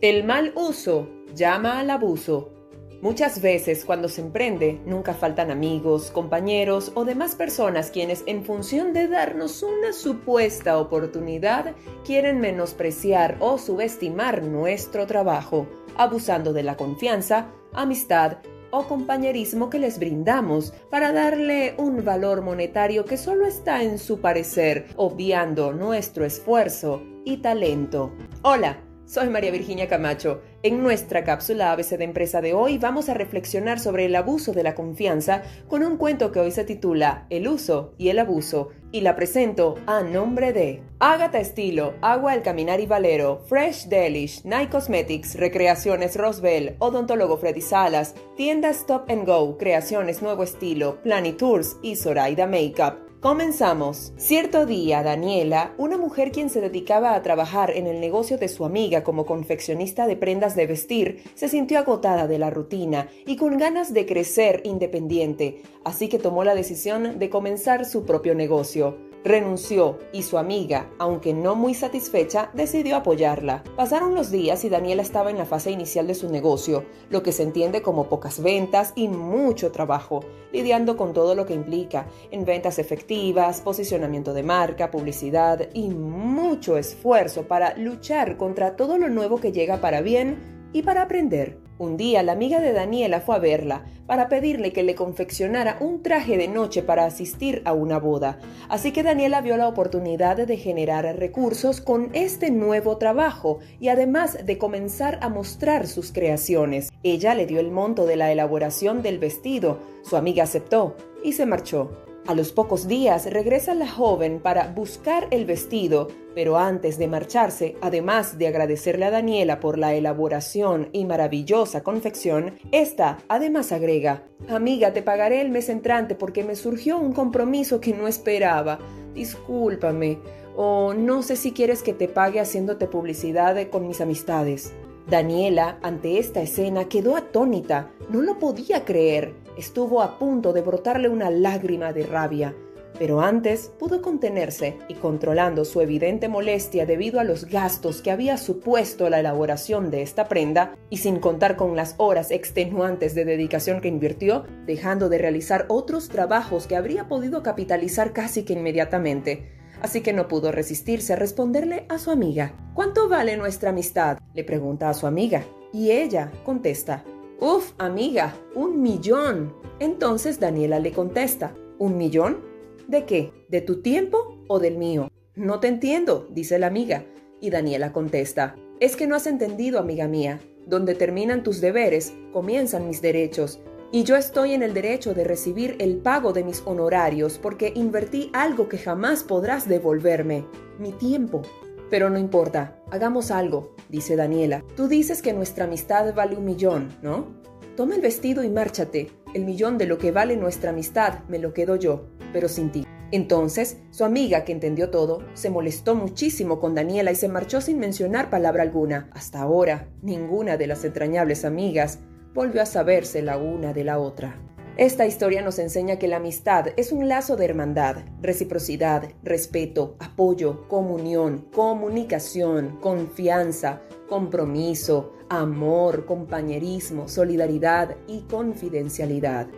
El mal uso llama al abuso. Muchas veces cuando se emprende nunca faltan amigos, compañeros o demás personas quienes en función de darnos una supuesta oportunidad quieren menospreciar o subestimar nuestro trabajo, abusando de la confianza, amistad o compañerismo que les brindamos para darle un valor monetario que solo está en su parecer, obviando nuestro esfuerzo y talento. Hola. Soy María Virginia Camacho. En nuestra cápsula ABC de Empresa de hoy vamos a reflexionar sobre el abuso de la confianza con un cuento que hoy se titula El uso y el abuso y la presento a nombre de Agatha Estilo, Agua El Caminar y Valero, Fresh Delish, Night Cosmetics, Recreaciones Roswell, Odontólogo Freddy Salas, Tienda Stop and Go, Creaciones Nuevo Estilo, Tours y Zoraida Makeup. Comenzamos. Cierto día, Daniela, una mujer quien se dedicaba a trabajar en el negocio de su amiga como confeccionista de prendas de vestir, se sintió agotada de la rutina y con ganas de crecer independiente, así que tomó la decisión de comenzar su propio negocio. Renunció y su amiga, aunque no muy satisfecha, decidió apoyarla. Pasaron los días y Daniela estaba en la fase inicial de su negocio, lo que se entiende como pocas ventas y mucho trabajo, lidiando con todo lo que implica en ventas efectivas, posicionamiento de marca, publicidad y mucho esfuerzo para luchar contra todo lo nuevo que llega para bien y para aprender. Un día la amiga de Daniela fue a verla para pedirle que le confeccionara un traje de noche para asistir a una boda. Así que Daniela vio la oportunidad de generar recursos con este nuevo trabajo y además de comenzar a mostrar sus creaciones. Ella le dio el monto de la elaboración del vestido, su amiga aceptó y se marchó. A los pocos días regresa la joven para buscar el vestido, pero antes de marcharse, además de agradecerle a Daniela por la elaboración y maravillosa confección, esta además agrega, Amiga, te pagaré el mes entrante porque me surgió un compromiso que no esperaba. Discúlpame, o no sé si quieres que te pague haciéndote publicidad con mis amistades. Daniela, ante esta escena, quedó atónita, no lo podía creer. Estuvo a punto de brotarle una lágrima de rabia, pero antes pudo contenerse y controlando su evidente molestia debido a los gastos que había supuesto la elaboración de esta prenda, y sin contar con las horas extenuantes de dedicación que invirtió, dejando de realizar otros trabajos que habría podido capitalizar casi que inmediatamente así que no pudo resistirse a responderle a su amiga. ¿Cuánto vale nuestra amistad? le pregunta a su amiga. Y ella contesta, Uf, amiga, un millón. Entonces Daniela le contesta, ¿un millón? ¿De qué? ¿De tu tiempo o del mío? No te entiendo, dice la amiga. Y Daniela contesta, es que no has entendido, amiga mía. Donde terminan tus deberes, comienzan mis derechos y yo estoy en el derecho de recibir el pago de mis honorarios porque invertí algo que jamás podrás devolverme, mi tiempo. Pero no importa, hagamos algo, dice Daniela. Tú dices que nuestra amistad vale un millón, ¿no? Toma el vestido y márchate. El millón de lo que vale nuestra amistad me lo quedo yo, pero sin ti. Entonces, su amiga, que entendió todo, se molestó muchísimo con Daniela y se marchó sin mencionar palabra alguna. Hasta ahora, ninguna de las entrañables amigas volvió a saberse la una de la otra. Esta historia nos enseña que la amistad es un lazo de hermandad, reciprocidad, respeto, apoyo, comunión, comunicación, confianza, compromiso, amor, compañerismo, solidaridad y confidencialidad.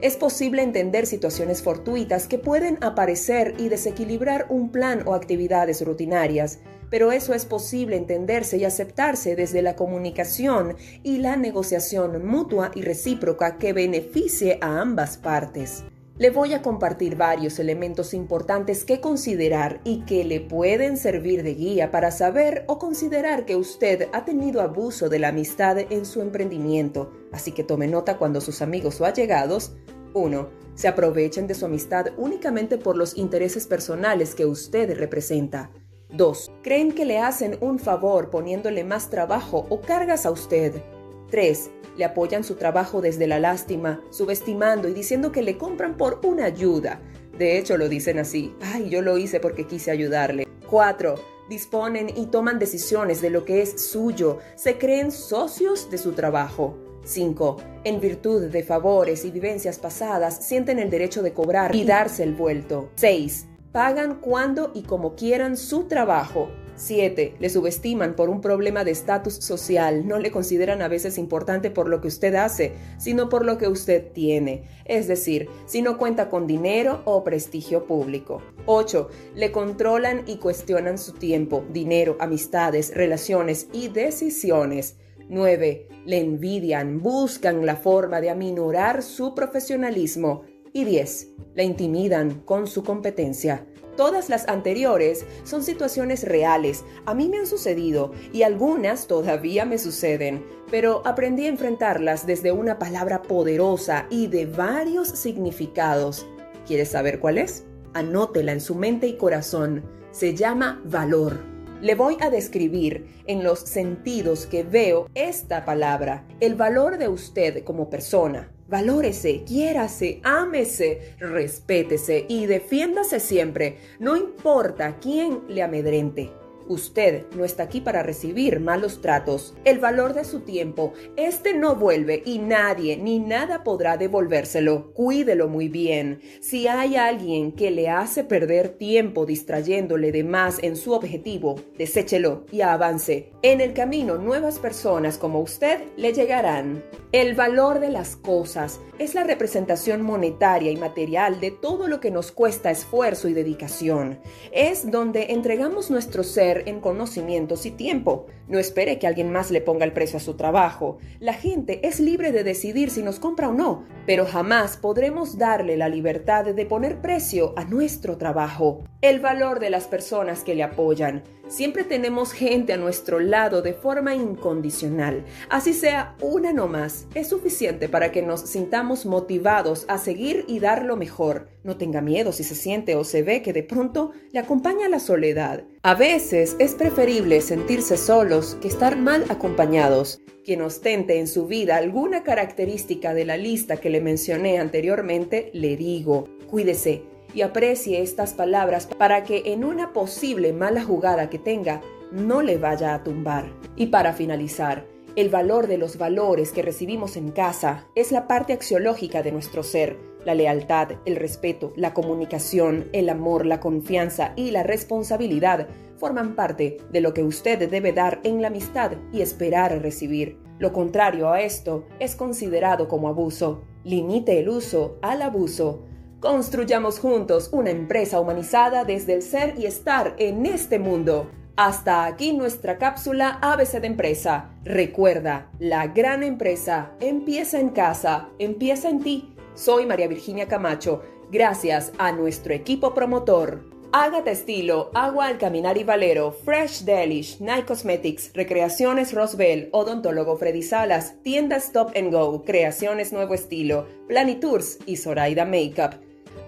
Es posible entender situaciones fortuitas que pueden aparecer y desequilibrar un plan o actividades rutinarias, pero eso es posible entenderse y aceptarse desde la comunicación y la negociación mutua y recíproca que beneficie a ambas partes. Le voy a compartir varios elementos importantes que considerar y que le pueden servir de guía para saber o considerar que usted ha tenido abuso de la amistad en su emprendimiento, así que tome nota cuando sus amigos o allegados 1. Se aprovechen de su amistad únicamente por los intereses personales que usted representa. 2. Creen que le hacen un favor poniéndole más trabajo o cargas a usted. 3. Le apoyan su trabajo desde la lástima, subestimando y diciendo que le compran por una ayuda. De hecho, lo dicen así. Ay, yo lo hice porque quise ayudarle. 4. Disponen y toman decisiones de lo que es suyo. Se creen socios de su trabajo. 5. En virtud de favores y vivencias pasadas, sienten el derecho de cobrar y darse el vuelto. 6 pagan cuando y como quieran su trabajo. 7. Le subestiman por un problema de estatus social. No le consideran a veces importante por lo que usted hace, sino por lo que usted tiene. Es decir, si no cuenta con dinero o prestigio público. 8. Le controlan y cuestionan su tiempo, dinero, amistades, relaciones y decisiones. 9. Le envidian, buscan la forma de aminorar su profesionalismo. Y 10. Le intimidan con su competencia. Todas las anteriores son situaciones reales, a mí me han sucedido y algunas todavía me suceden, pero aprendí a enfrentarlas desde una palabra poderosa y de varios significados. ¿Quieres saber cuál es? Anótela en su mente y corazón. Se llama valor. Le voy a describir en los sentidos que veo esta palabra, el valor de usted como persona, Valórese, quiérase, ámese, respétese y defiéndase siempre, no importa quién le amedrente. Usted no está aquí para recibir malos tratos. El valor de su tiempo, este no vuelve y nadie ni nada podrá devolvérselo. Cuídelo muy bien. Si hay alguien que le hace perder tiempo distrayéndole de más en su objetivo, deséchelo y avance. En el camino, nuevas personas como usted le llegarán. El valor de las cosas es la representación monetaria y material de todo lo que nos cuesta esfuerzo y dedicación. Es donde entregamos nuestro ser en conocimientos y tiempo. No espere que alguien más le ponga el precio a su trabajo. La gente es libre de decidir si nos compra o no, pero jamás podremos darle la libertad de poner precio a nuestro trabajo. El valor de las personas que le apoyan. Siempre tenemos gente a nuestro lado de forma incondicional. Así sea una no más, es suficiente para que nos sintamos motivados a seguir y dar lo mejor. No tenga miedo si se siente o se ve que de pronto le acompaña la soledad. A veces es preferible sentirse solos que estar mal acompañados. Quien ostente en su vida alguna característica de la lista que le mencioné anteriormente, le digo, cuídese y aprecie estas palabras para que en una posible mala jugada que tenga no le vaya a tumbar. Y para finalizar, el valor de los valores que recibimos en casa es la parte axiológica de nuestro ser. La lealtad, el respeto, la comunicación, el amor, la confianza y la responsabilidad forman parte de lo que usted debe dar en la amistad y esperar recibir. Lo contrario a esto es considerado como abuso. Limite el uso al abuso. Construyamos juntos una empresa humanizada desde el ser y estar en este mundo. Hasta aquí nuestra cápsula ABC de empresa. Recuerda, la gran empresa empieza en casa, empieza en ti. Soy María Virginia Camacho. Gracias a nuestro equipo promotor. Hágate estilo, agua al caminar y valero, Fresh Delish, Night Cosmetics, Recreaciones Rosbel, Odontólogo Freddy Salas, Tienda Stop and Go, Creaciones Nuevo Estilo, Planitours y Zoraida Makeup.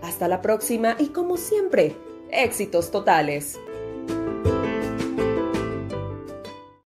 Hasta la próxima y como siempre, éxitos totales.